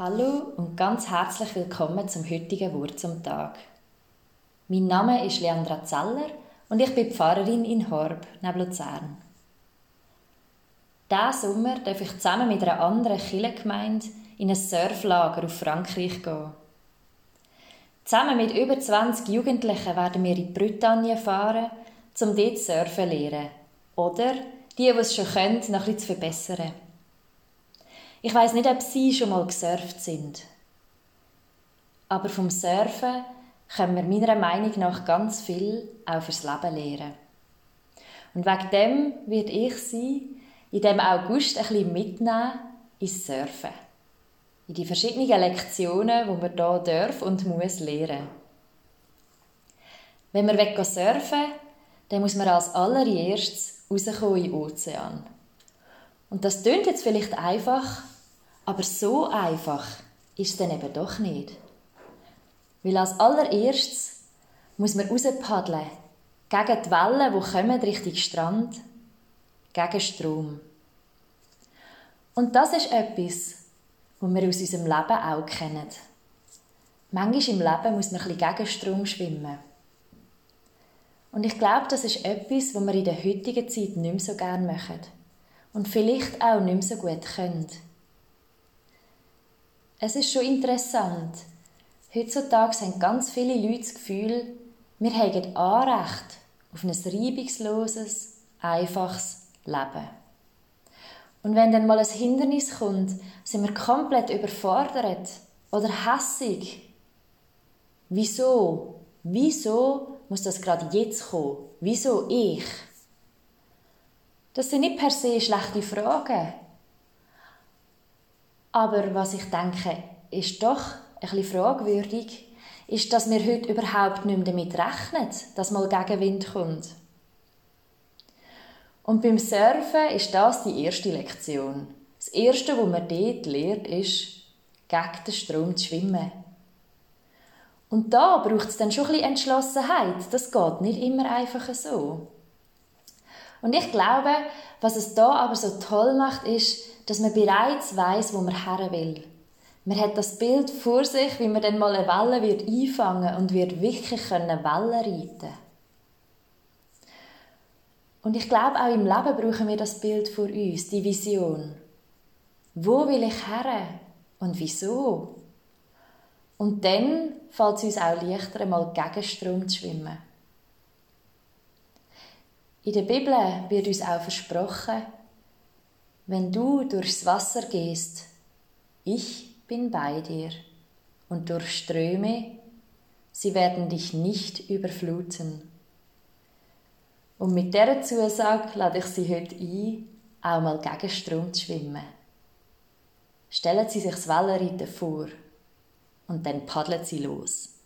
Hallo und ganz herzlich willkommen zum heutigen Wort zum Tag. Mein Name ist Leandra Zeller und ich bin Pfarrerin in Horb, neben Luzern. Diesen Sommer darf ich zusammen mit einer anderen Kirchengemeinde in ein Surflager auf Frankreich gehen. Zusammen mit über 20 Jugendlichen werden wir in die Bretagne fahren, um dort surfen zu lernen. Oder die, die es schon können, noch etwas zu verbessern. Ich weiß nicht, ob Sie schon mal gesurft sind. Aber vom Surfen können wir meiner Meinung nach ganz viel auch fürs Leben lernen. Und wegen dem wird ich Sie in dem August ein bisschen mitnehmen ins Surfen. In die verschiedenen Lektionen, die man hier darf und muss lernen. Wenn man surfen will, dann muss man als allererstes rauskommen in den Ozean. Und das klingt jetzt vielleicht einfach, aber so einfach ist es dann eben doch nicht. Weil als allererstes muss man rauspaddeln, gegen die Wellen, die kommen Richtung Strand, gegen Strom. Und das ist etwas, was wir aus unserem Leben auch kennen. Manchmal im Leben muss man ein bisschen gegen Strom schwimmen. Und ich glaube, das ist etwas, was wir in der heutigen Zeit nicht mehr so gerne machen. Und vielleicht auch nicht mehr so gut können. Es ist schon interessant. Heutzutage haben ganz viele Leute das Gefühl, wir haben Anrecht auf ein reibungsloses, einfaches Leben. Und wenn dann mal ein Hindernis kommt, sind wir komplett überfordert oder hässig. Wieso? Wieso muss das gerade jetzt kommen? Wieso ich? Das sind nicht per se schlechte Fragen. Aber was ich denke, ist doch ein bisschen fragwürdig, ist, dass wir heute überhaupt nicht mehr damit rechnen, dass mal Gegenwind kommt. Und beim Surfen ist das die erste Lektion. Das erste, was man dort lernt, ist, gegen den Strom zu schwimmen. Und da braucht es dann schon ein bisschen Entschlossenheit. Das geht nicht immer einfach so. Und ich glaube, was es da aber so toll macht, ist, dass man bereits weiß, wo man her will. Man hat das Bild vor sich, wie man dann mal eine Welle wird einfangen und wird wirklich können Wellen reiten. Und ich glaube, auch im Leben brauchen wir das Bild vor uns, die Vision. Wo will ich her und wieso? Und dann fällt es uns auch leichter, einmal gegen Strom zu schwimmen. In der Bibel wird uns auch versprochen, wenn du durchs Wasser gehst, ich bin bei dir, und durch Ströme, sie werden dich nicht überfluten. Und mit dieser Zusage lade ich Sie heute ein, auch mal gegen Strom zu schwimmen. Stellen Sie sich das Wellenreiten vor und dann paddeln Sie los.